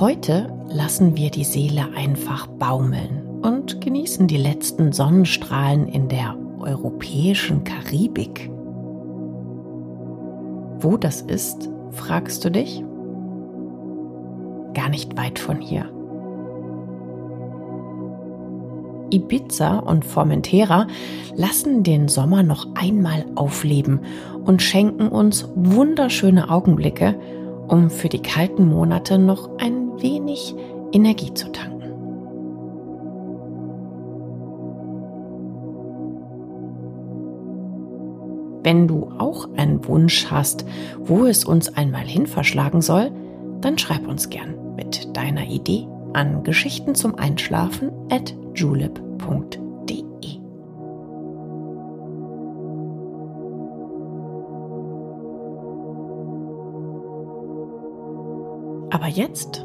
Heute lassen wir die Seele einfach baumeln und genießen die letzten Sonnenstrahlen in der europäischen Karibik. Wo das ist, fragst du dich? Gar nicht weit von hier. Ibiza und Formentera lassen den Sommer noch einmal aufleben und schenken uns wunderschöne Augenblicke, um für die kalten Monate noch ein wenig Energie zu tanken. Wenn du auch einen Wunsch hast, wo es uns einmal hin verschlagen soll, dann schreib uns gern mit deiner Idee an Geschichten zum Einschlafen at julep.de. Aber jetzt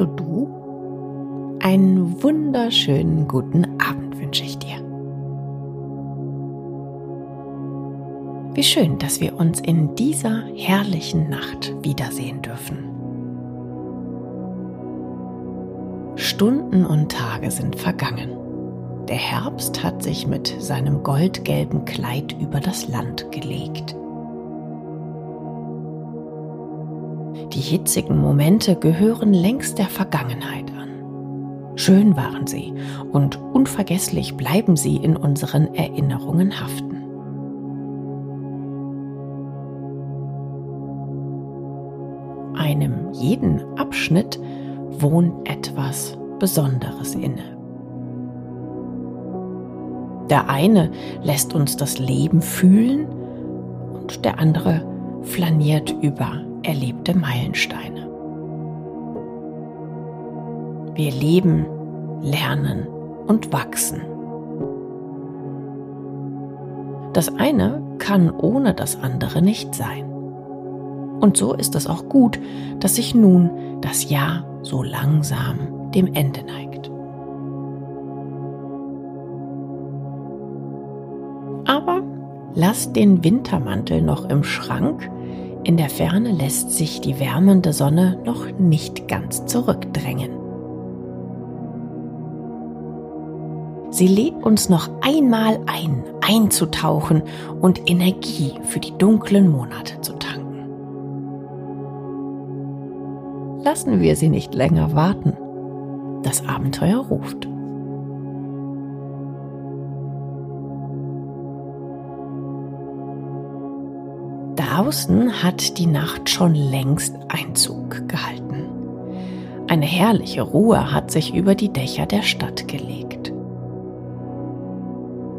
Hallo du, einen wunderschönen guten Abend wünsche ich dir. Wie schön, dass wir uns in dieser herrlichen Nacht wiedersehen dürfen. Stunden und Tage sind vergangen. Der Herbst hat sich mit seinem goldgelben Kleid über das Land gelegt. Die hitzigen Momente gehören längst der Vergangenheit an. Schön waren sie und unvergesslich bleiben sie in unseren Erinnerungen haften. einem jeden Abschnitt wohnt etwas Besonderes inne. Der eine lässt uns das Leben fühlen und der andere flaniert über erlebte Meilensteine. Wir leben, lernen und wachsen. Das eine kann ohne das andere nicht sein. Und so ist es auch gut, dass sich nun das Jahr so langsam dem Ende neigt. Aber lass den Wintermantel noch im Schrank, in der Ferne lässt sich die wärmende Sonne noch nicht ganz zurückdrängen. Sie lädt uns noch einmal ein, einzutauchen und Energie für die dunklen Monate zu tanken. Lassen wir sie nicht länger warten. Das Abenteuer ruft. Draußen hat die Nacht schon längst Einzug gehalten. Eine herrliche Ruhe hat sich über die Dächer der Stadt gelegt.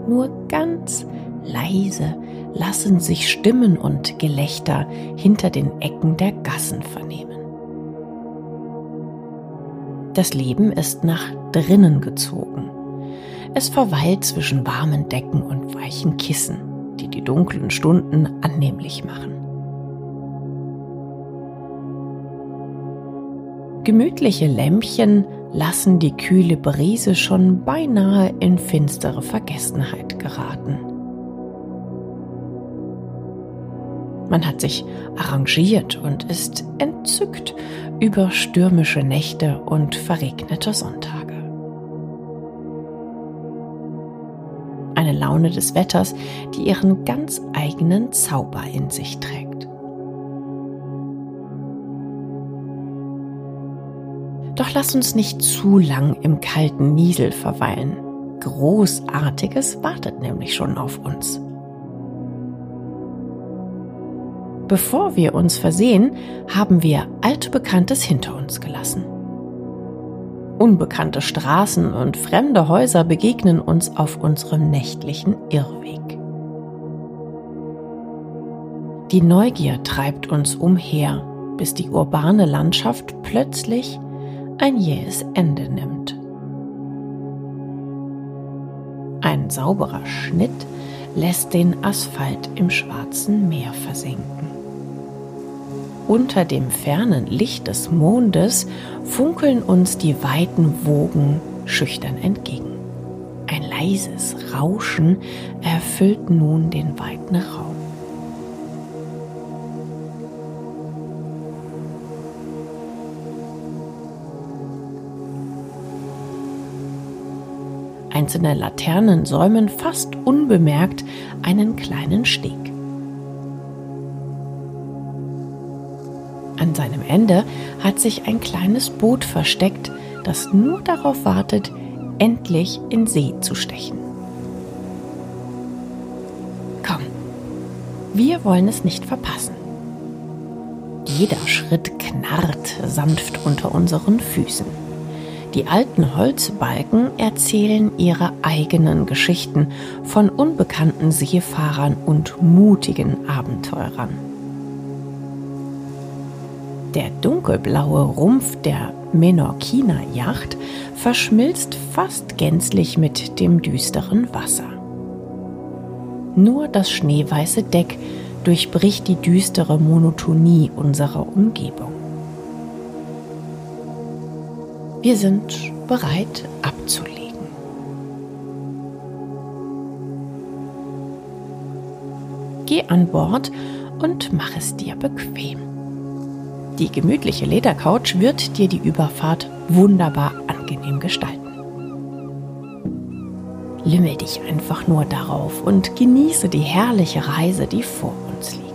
Nur ganz leise lassen sich Stimmen und Gelächter hinter den Ecken der Gassen vernehmen. Das Leben ist nach drinnen gezogen. Es verweilt zwischen warmen Decken und weichen Kissen, die dunklen Stunden annehmlich machen. Gemütliche Lämpchen lassen die kühle Brise schon beinahe in finstere Vergessenheit geraten. Man hat sich arrangiert und ist entzückt über stürmische Nächte und verregnete Sonntage. Laune des Wetters, die ihren ganz eigenen Zauber in sich trägt. Doch lass uns nicht zu lang im kalten Niesel verweilen. Großartiges wartet nämlich schon auf uns. Bevor wir uns versehen, haben wir altbekanntes hinter uns gelassen. Unbekannte Straßen und fremde Häuser begegnen uns auf unserem nächtlichen Irrweg. Die Neugier treibt uns umher, bis die urbane Landschaft plötzlich ein jähes Ende nimmt. Ein sauberer Schnitt lässt den Asphalt im schwarzen Meer versinken. Unter dem fernen Licht des Mondes funkeln uns die weiten Wogen schüchtern entgegen. Ein leises Rauschen erfüllt nun den weiten Raum. Einzelne Laternen säumen fast unbemerkt einen kleinen Steg. An seinem Ende hat sich ein kleines Boot versteckt, das nur darauf wartet, endlich in See zu stechen. Komm, wir wollen es nicht verpassen. Jeder Schritt knarrt sanft unter unseren Füßen. Die alten Holzbalken erzählen ihre eigenen Geschichten von unbekannten Seefahrern und mutigen Abenteurern. Der dunkelblaue Rumpf der Menorquiner-Yacht verschmilzt fast gänzlich mit dem düsteren Wasser. Nur das schneeweiße Deck durchbricht die düstere Monotonie unserer Umgebung. Wir sind bereit abzulegen. Geh an Bord und mach es dir bequem. Die gemütliche Ledercouch wird dir die Überfahrt wunderbar angenehm gestalten. Lümmel dich einfach nur darauf und genieße die herrliche Reise, die vor uns liegt.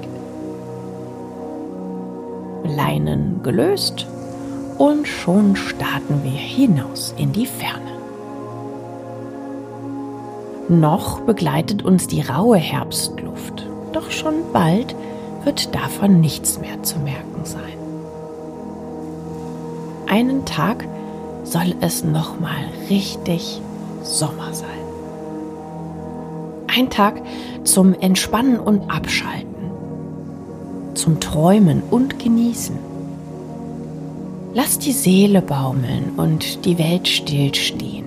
Leinen gelöst und schon starten wir hinaus in die Ferne. Noch begleitet uns die raue Herbstluft, doch schon bald wird davon nichts mehr zu merken sein einen Tag soll es nochmal richtig Sommer sein. Ein Tag zum Entspannen und Abschalten, zum Träumen und Genießen. Lass die Seele baumeln und die Welt stillstehen.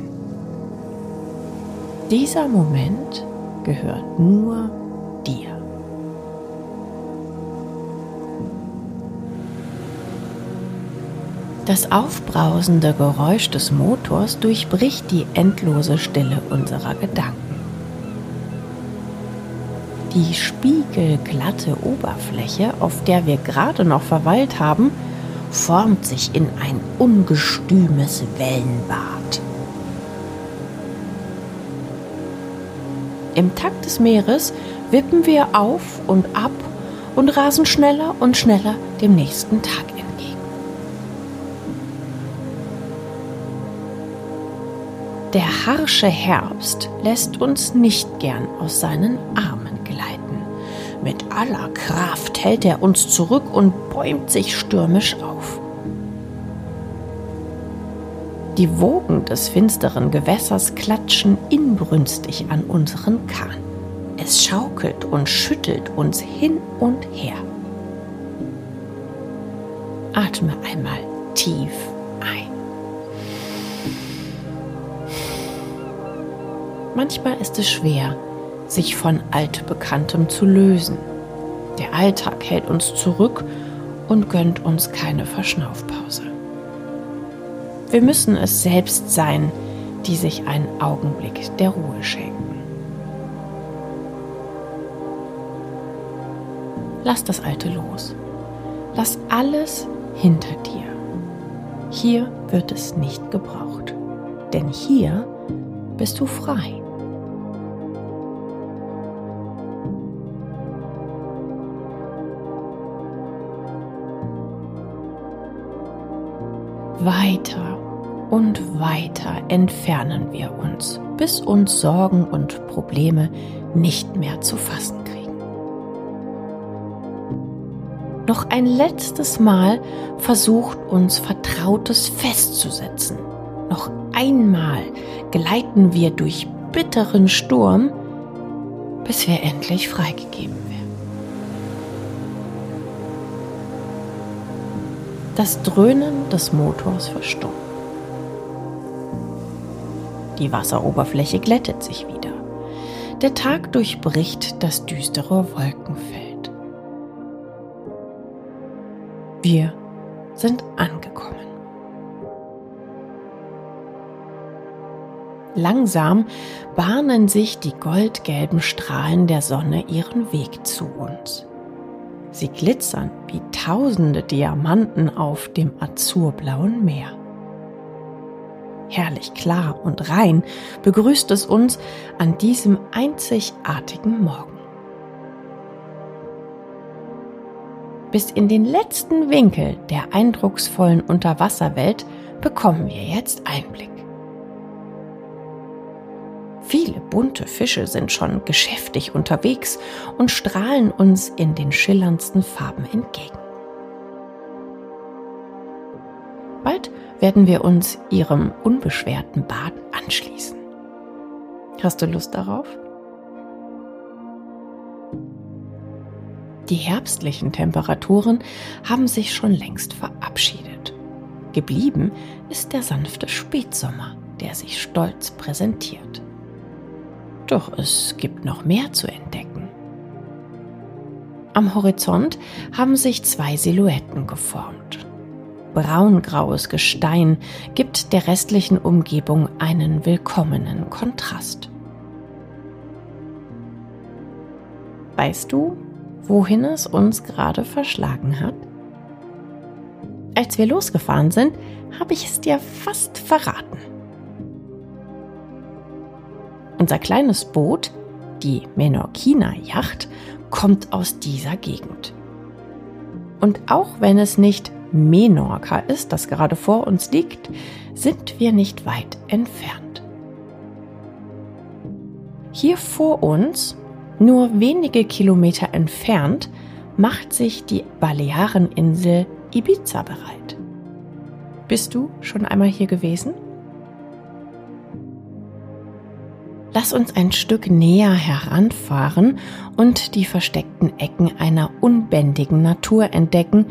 Dieser Moment gehört nur dir. Das aufbrausende Geräusch des Motors durchbricht die endlose Stille unserer Gedanken. Die spiegelglatte Oberfläche, auf der wir gerade noch verweilt haben, formt sich in ein ungestümes Wellenbad. Im Takt des Meeres wippen wir auf und ab und rasen schneller und schneller dem nächsten Tag Der harsche Herbst lässt uns nicht gern aus seinen Armen gleiten. Mit aller Kraft hält er uns zurück und bäumt sich stürmisch auf. Die Wogen des finsteren Gewässers klatschen inbrünstig an unseren Kahn. Es schaukelt und schüttelt uns hin und her. Atme einmal tief ein. Manchmal ist es schwer, sich von Altbekanntem zu lösen. Der Alltag hält uns zurück und gönnt uns keine Verschnaufpause. Wir müssen es selbst sein, die sich einen Augenblick der Ruhe schenken. lass das Alte los. Lass alles hinter dir. Hier wird es nicht gebraucht, denn hier bist du frei. Weiter und weiter entfernen wir uns, bis uns Sorgen und Probleme nicht mehr zu fassen kriegen. Noch ein letztes Mal versucht uns Vertrautes festzusetzen. Noch einmal gleiten wir durch bitteren Sturm, bis wir endlich freigegeben werden. Das Dröhnen des Motors verstummt. Die Wasseroberfläche glättet sich wieder. Der Tag durchbricht das düstere Wolkenfeld. Wir sind angekommen. Langsam bahnen sich die goldgelben Strahlen der Sonne ihren Weg zu uns. Sie glitzern wie tausende Diamanten auf dem azurblauen Meer. Herrlich klar und rein begrüßt es uns an diesem einzigartigen Morgen. Bis in den letzten Winkel der eindrucksvollen Unterwasserwelt bekommen wir jetzt Einblick. Viele bunte Fische sind schon geschäftig unterwegs und strahlen uns in den schillerndsten Farben entgegen. Bald werden wir uns ihrem unbeschwerten Bad anschließen. Hast du Lust darauf? Die herbstlichen Temperaturen haben sich schon längst verabschiedet. Geblieben ist der sanfte Spätsommer, der sich stolz präsentiert. Doch es gibt noch mehr zu entdecken. Am Horizont haben sich zwei Silhouetten geformt. Braungraues Gestein gibt der restlichen Umgebung einen willkommenen Kontrast. Weißt du, wohin es uns gerade verschlagen hat? Als wir losgefahren sind, habe ich es dir fast verraten. Unser kleines Boot, die Menorquina-Yacht, kommt aus dieser Gegend. Und auch wenn es nicht Menorca ist, das gerade vor uns liegt, sind wir nicht weit entfernt. Hier vor uns, nur wenige Kilometer entfernt, macht sich die Baleareninsel Ibiza bereit. Bist du schon einmal hier gewesen? Lass uns ein Stück näher heranfahren und die versteckten Ecken einer unbändigen Natur entdecken,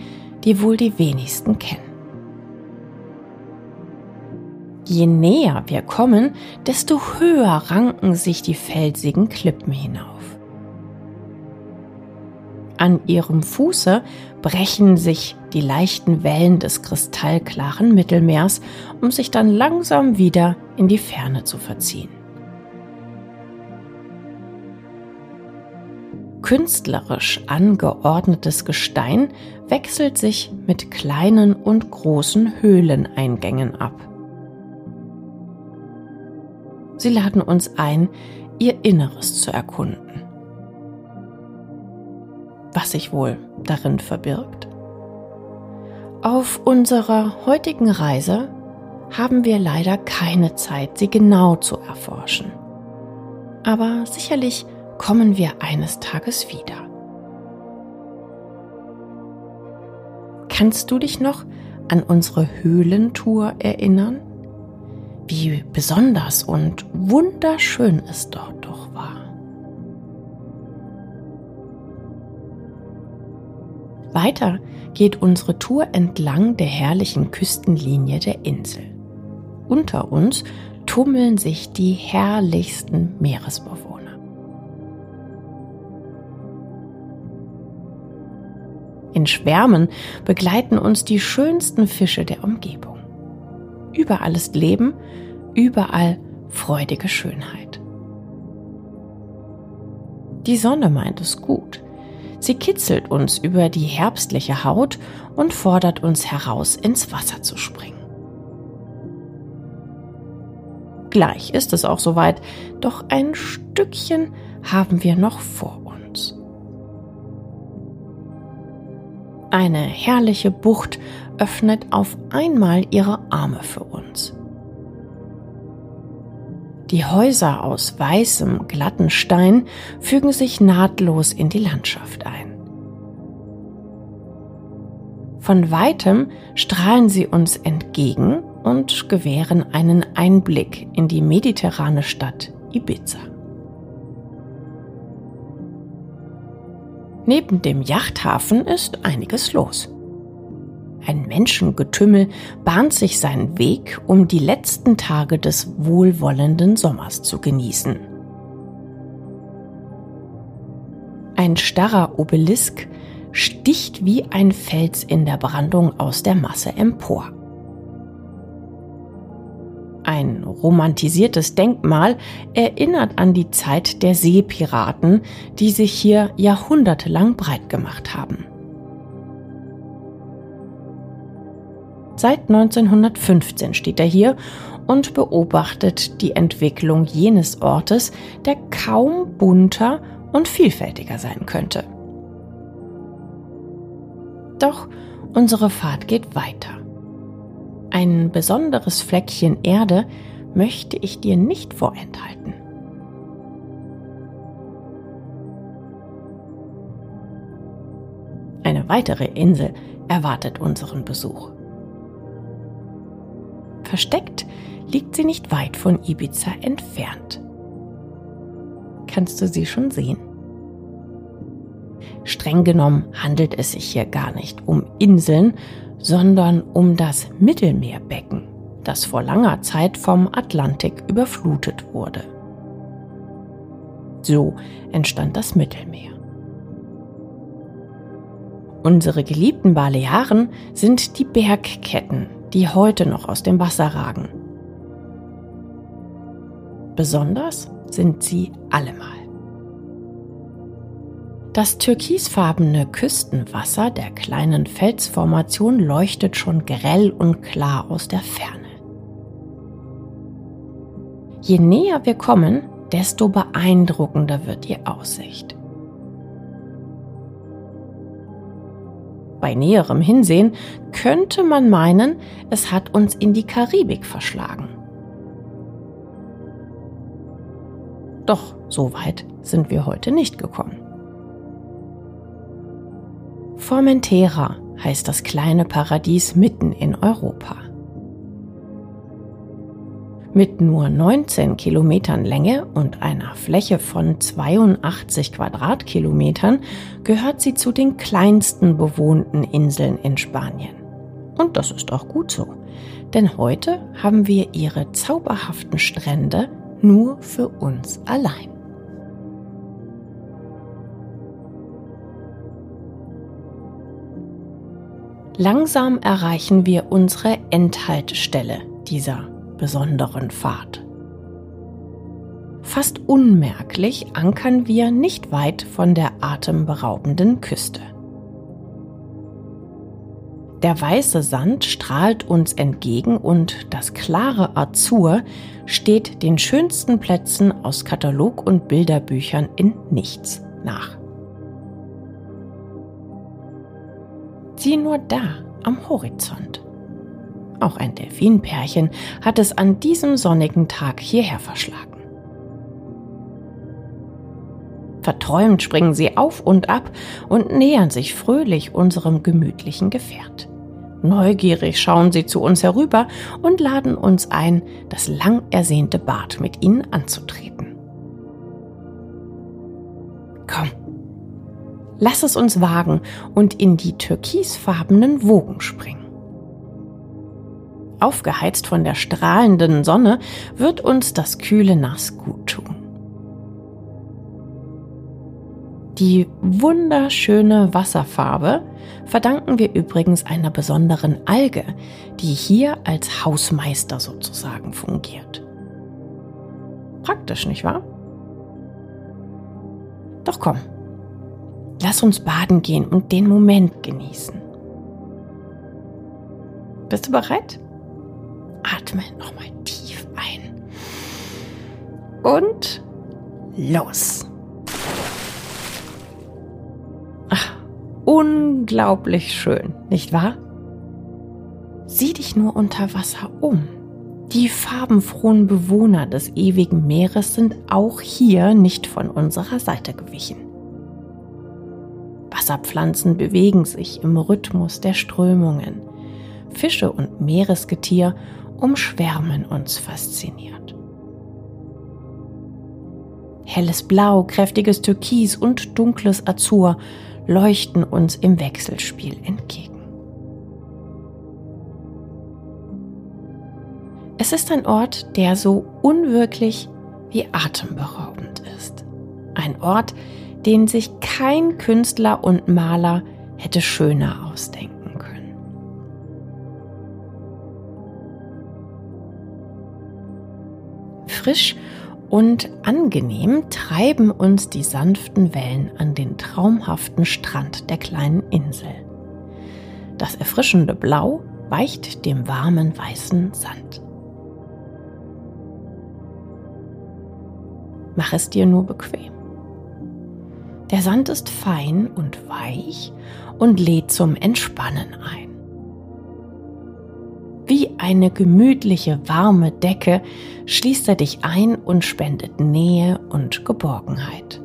die wohl die wenigsten kennen. Je näher wir kommen, desto höher ranken sich die felsigen Klippen hinauf. An ihrem Fuße brechen sich die leichten Wellen des kristallklaren Mittelmeers, um sich dann langsam wieder in die Ferne zu verziehen. Künstlerisch angeordnetes Gestein wechselt sich mit kleinen und großen Höhleneingängen ab. Sie laden uns ein, ihr Inneres zu erkunden. Was sich wohl darin verbirgt? Auf unserer heutigen Reise haben wir leider keine Zeit, sie genau zu erforschen. Aber sicherlich kommen wir eines Tages wieder. Kannst du dich noch an unsere Höhlentour erinnern? Wie besonders und wunderschön es dort doch war. Weiter geht unsere Tour entlang der herrlichen Küstenlinie der Insel. Unter uns tummeln sich die herrlichsten Meeresbewohner. In Schwärmen begleiten uns die schönsten Fische der Umgebung. Überall ist Leben, überall freudige Schönheit. Die Sonne meint es gut. Sie kitzelt uns über die herbstliche Haut und fordert uns heraus, ins Wasser zu springen. Gleich ist es auch soweit, doch ein Stückchen haben wir noch vor Eine herrliche Bucht öffnet auf einmal ihre Arme für uns. Die Häuser aus weißem, glatten Stein fügen sich nahtlos in die Landschaft ein. Von weitem strahlen sie uns entgegen und gewähren einen Einblick in die mediterrane Stadt Ibiza. Neben dem Yachthafen ist einiges los. Ein Menschengetümmel bahnt sich seinen Weg, um die letzten Tage des wohlwollenden Sommers zu genießen. Ein starrer Obelisk sticht wie ein Fels in der Brandung aus der Masse empor. Ein romantisiertes Denkmal erinnert an die Zeit der Seepiraten, die sich hier jahrhundertelang breit gemacht haben. Seit 1915 steht er hier und beobachtet die Entwicklung jenes Ortes, der kaum bunter und vielfältiger sein könnte. Doch unsere Fahrt geht weiter. Ein besonderes Fleckchen Erde möchte ich dir nicht vorenthalten. Eine weitere Insel erwartet unseren Besuch. Versteckt liegt sie nicht weit von Ibiza entfernt. Kannst du sie schon sehen? Streng genommen handelt es sich hier gar nicht um Inseln, sondern um das Mittelmeerbecken, das vor langer Zeit vom Atlantik überflutet wurde. So entstand das Mittelmeer. Unsere geliebten Balearen sind die Bergketten, die heute noch aus dem Wasser ragen. Besonders sind sie allemal. Das türkisfarbene Küstenwasser der kleinen Felsformation leuchtet schon grell und klar aus der Ferne. Je näher wir kommen, desto beeindruckender wird die Aussicht. Bei näherem Hinsehen könnte man meinen, es hat uns in die Karibik verschlagen. Doch so weit sind wir heute nicht gekommen. Formentera heißt das kleine Paradies mitten in Europa. Mit nur 19 Kilometern Länge und einer Fläche von 82 Quadratkilometern gehört sie zu den kleinsten bewohnten Inseln in Spanien. Und das ist auch gut so, denn heute haben wir ihre zauberhaften Strände nur für uns allein. Langsam erreichen wir unsere Endhaltestelle dieser besonderen Fahrt. Fast unmerklich ankern wir nicht weit von der atemberaubenden Küste. Der weiße Sand strahlt uns entgegen und das klare Azur steht den schönsten Plätzen aus Katalog- und Bilderbüchern in nichts nach. Sieh nur da am Horizont. Auch ein Delfinpärchen hat es an diesem sonnigen Tag hierher verschlagen. Verträumt springen sie auf und ab und nähern sich fröhlich unserem gemütlichen Gefährt. Neugierig schauen sie zu uns herüber und laden uns ein, das lang ersehnte Bad mit ihnen anzutreten. Komm, lass es uns wagen und in die türkisfarbenen Wogen springen. Aufgeheizt von der strahlenden Sonne wird uns das kühle Nass gut tun. Die wunderschöne Wasserfarbe verdanken wir übrigens einer besonderen Alge, die hier als Hausmeister sozusagen fungiert. Praktisch, nicht wahr? Doch komm, Lass uns baden gehen und den Moment genießen. Bist du bereit? Atme nochmal tief ein. Und los. Ach, unglaublich schön, nicht wahr? Sieh dich nur unter Wasser um. Die farbenfrohen Bewohner des ewigen Meeres sind auch hier nicht von unserer Seite gewichen. Wasserpflanzen bewegen sich im Rhythmus der Strömungen. Fische und Meeresgetier umschwärmen uns fasziniert. Helles Blau, kräftiges Türkis und dunkles Azur leuchten uns im Wechselspiel entgegen. Es ist ein Ort, der so unwirklich wie atemberaubend ist. Ein Ort, den sich kein Künstler und Maler hätte schöner ausdenken können. Frisch und angenehm treiben uns die sanften Wellen an den traumhaften Strand der kleinen Insel. Das erfrischende Blau weicht dem warmen weißen Sand. Mach es dir nur bequem. Der Sand ist fein und weich und lädt zum Entspannen ein. Wie eine gemütliche, warme Decke schließt er dich ein und spendet Nähe und Geborgenheit.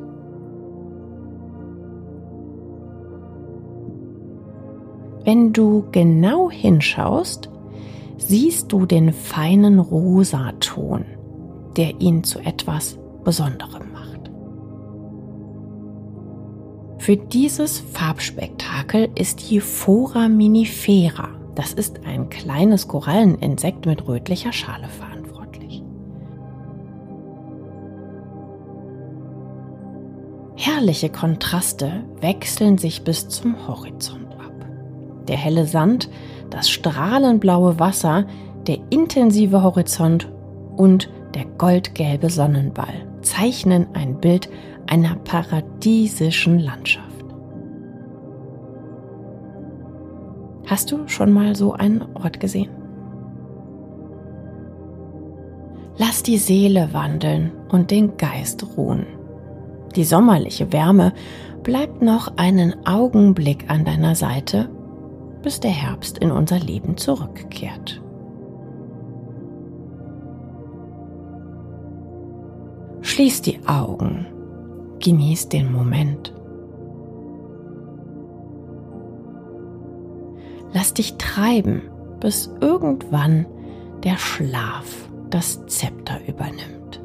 Wenn du genau hinschaust, siehst du den feinen Rosaton, der ihn zu etwas Besonderem Für dieses Farbspektakel ist die Phora minifera, das ist ein kleines Koralleninsekt mit rötlicher Schale verantwortlich. Herrliche Kontraste wechseln sich bis zum Horizont ab. Der helle Sand, das strahlenblaue Wasser, der intensive Horizont und der goldgelbe Sonnenball zeichnen ein Bild einer paradiesischen Landschaft. Hast du schon mal so einen Ort gesehen? Lass die Seele wandeln und den Geist ruhen. Die sommerliche Wärme bleibt noch einen Augenblick an deiner Seite, bis der Herbst in unser Leben zurückkehrt. Schließ die Augen, genieß den Moment. Lass dich treiben, bis irgendwann der Schlaf das Zepter übernimmt.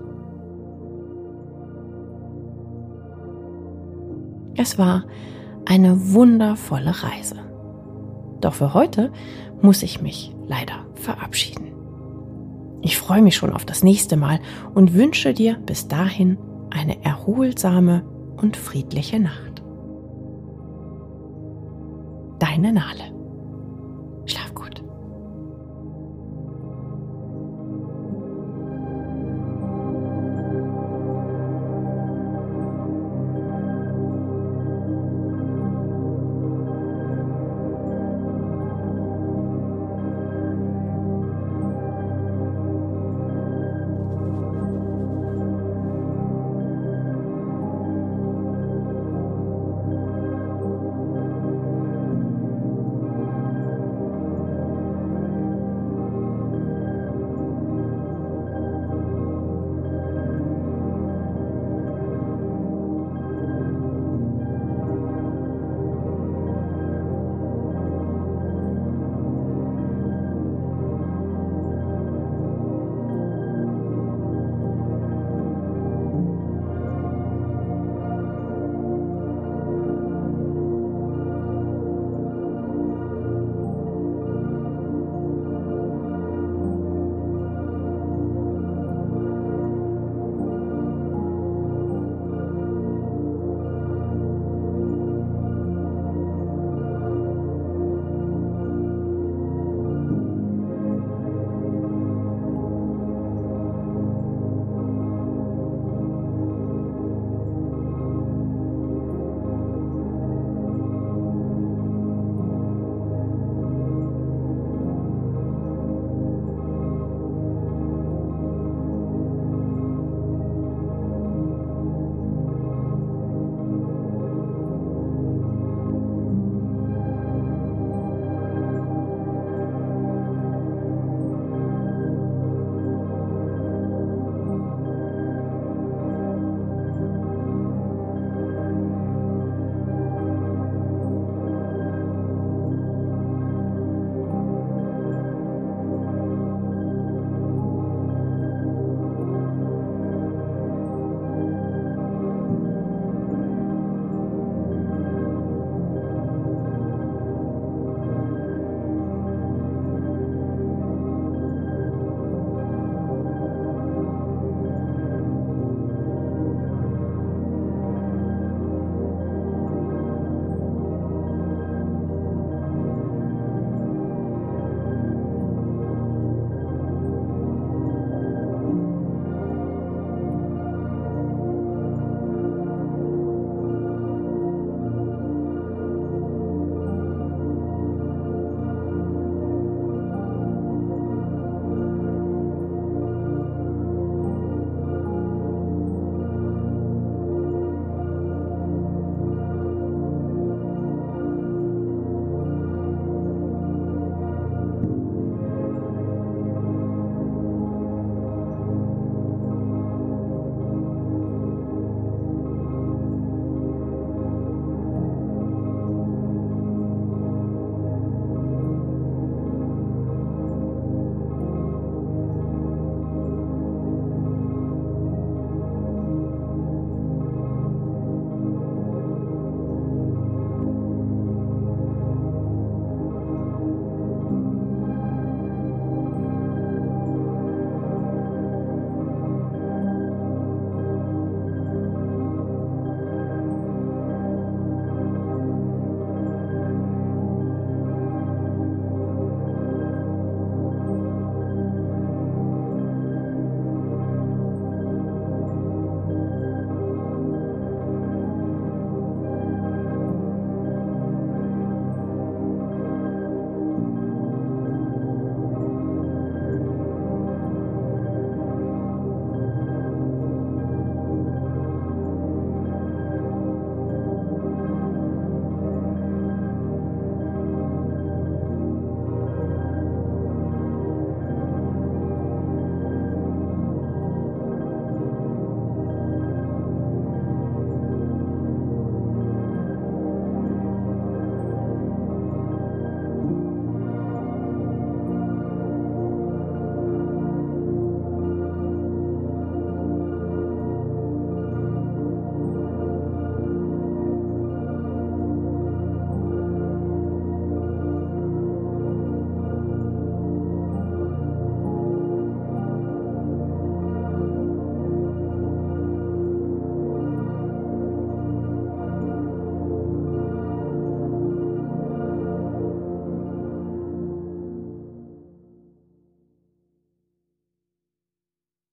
Es war eine wundervolle Reise. Doch für heute muss ich mich leider verabschieden. Ich freue mich schon auf das nächste Mal und wünsche dir bis dahin eine erholsame und friedliche Nacht. Deine Nale.